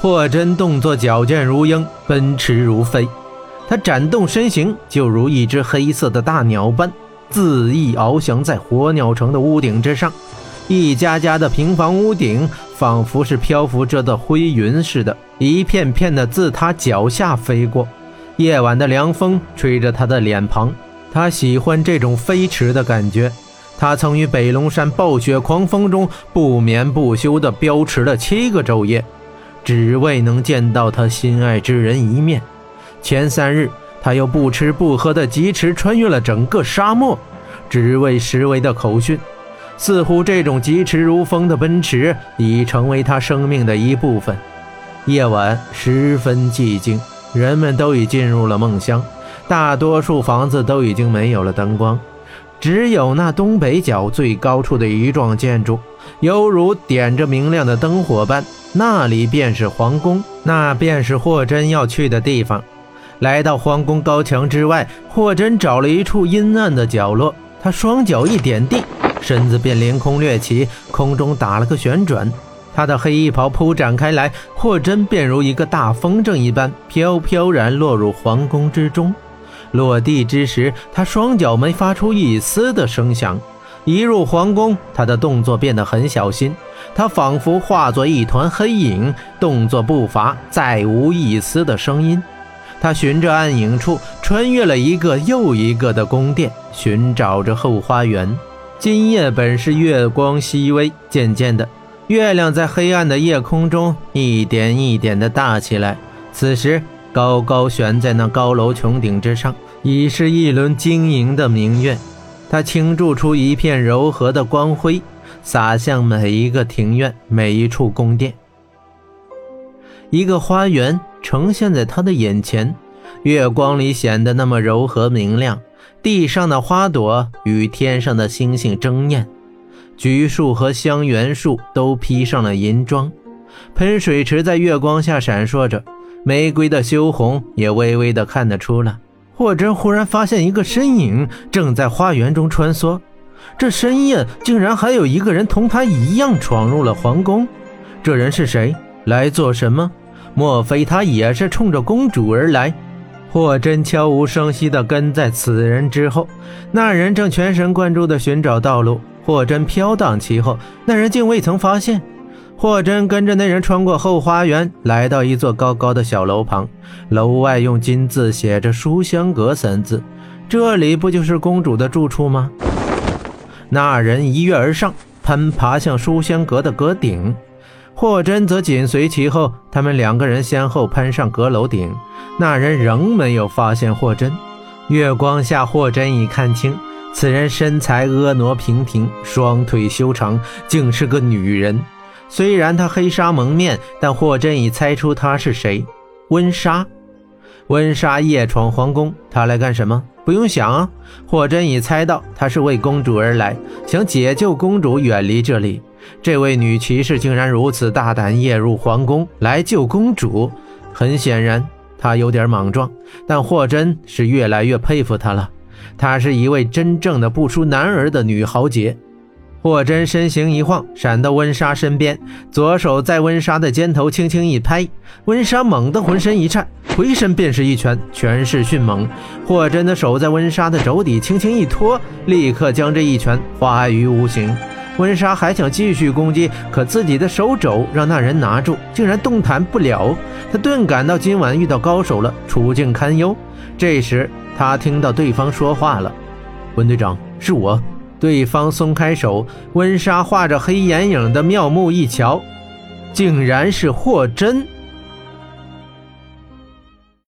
霍真动作矫健如鹰，奔驰如飞。他展动身形，就如一只黑色的大鸟般，恣意翱翔在火鸟城的屋顶之上。一家家的平房屋顶，仿佛是漂浮着的灰云似的，一片片的自他脚下飞过。夜晚的凉风吹着他的脸庞，他喜欢这种飞驰的感觉。他曾于北龙山暴雪狂风中不眠不休地飙驰了七个昼夜。只为能见到他心爱之人一面。前三日，他又不吃不喝的疾驰穿越了整个沙漠，只为石维的口讯。似乎这种疾驰如风的奔驰已成为他生命的一部分。夜晚十分寂静，人们都已进入了梦乡，大多数房子都已经没有了灯光，只有那东北角最高处的一幢建筑，犹如点着明亮的灯火般。那里便是皇宫，那便是霍真要去的地方。来到皇宫高墙之外，霍真找了一处阴暗的角落，他双脚一点地，身子便凌空掠起，空中打了个旋转，他的黑衣袍铺展开来，霍真便如一个大风筝一般飘飘然落入皇宫之中。落地之时，他双脚没发出一丝的声响。一入皇宫，他的动作变得很小心。他仿佛化作一团黑影，动作步伐再无一丝的声音。他循着暗影处，穿越了一个又一个的宫殿，寻找着后花园。今夜本是月光熹微，渐渐的，月亮在黑暗的夜空中一点一点的大起来。此时，高高悬在那高楼穹顶之上，已是一轮晶莹的明月。它倾注出一片柔和的光辉。洒向每一个庭院，每一处宫殿。一个花园呈现在他的眼前，月光里显得那么柔和明亮。地上的花朵与天上的星星争艳，橘树和香橼树都披上了银装，喷水池在月光下闪烁着，玫瑰的羞红也微微的看得出来。霍真忽然发现一个身影正在花园中穿梭。这深夜竟然还有一个人同他一样闯入了皇宫，这人是谁？来做什么？莫非他也是冲着公主而来？霍真悄无声息地跟在此人之后，那人正全神贯注地寻找道路。霍真飘荡其后，那人竟未曾发现。霍真跟着那人穿过后花园，来到一座高高的小楼旁，楼外用金字写着“书香阁”三字。这里不就是公主的住处吗？那人一跃而上，攀爬向书香阁的阁顶，霍真则紧随其后。他们两个人先后攀上阁楼顶，那人仍没有发现霍真。月光下，霍真已看清，此人身材婀娜平平，双腿修长，竟是个女人。虽然她黑纱蒙面，但霍真已猜出她是谁——温莎。温莎夜闯皇宫，她来干什么？不用想啊，霍真已猜到她是为公主而来，想解救公主远离这里。这位女骑士竟然如此大胆，夜入皇宫来救公主。很显然，她有点莽撞，但霍真是越来越佩服她了。她是一位真正的不输男儿的女豪杰。霍真身形一晃，闪到温莎身边，左手在温莎的肩头轻轻一拍，温莎猛地浑身一颤，回身便是一拳，拳势迅猛。霍真的手在温莎的肘底轻轻一托，立刻将这一拳化于无形。温莎还想继续攻击，可自己的手肘让那人拿住，竟然动弹不了。他顿感到今晚遇到高手了，处境堪忧。这时他听到对方说话了：“温队长，是我。”对方松开手，温莎画着黑眼影的妙目一瞧，竟然是霍真。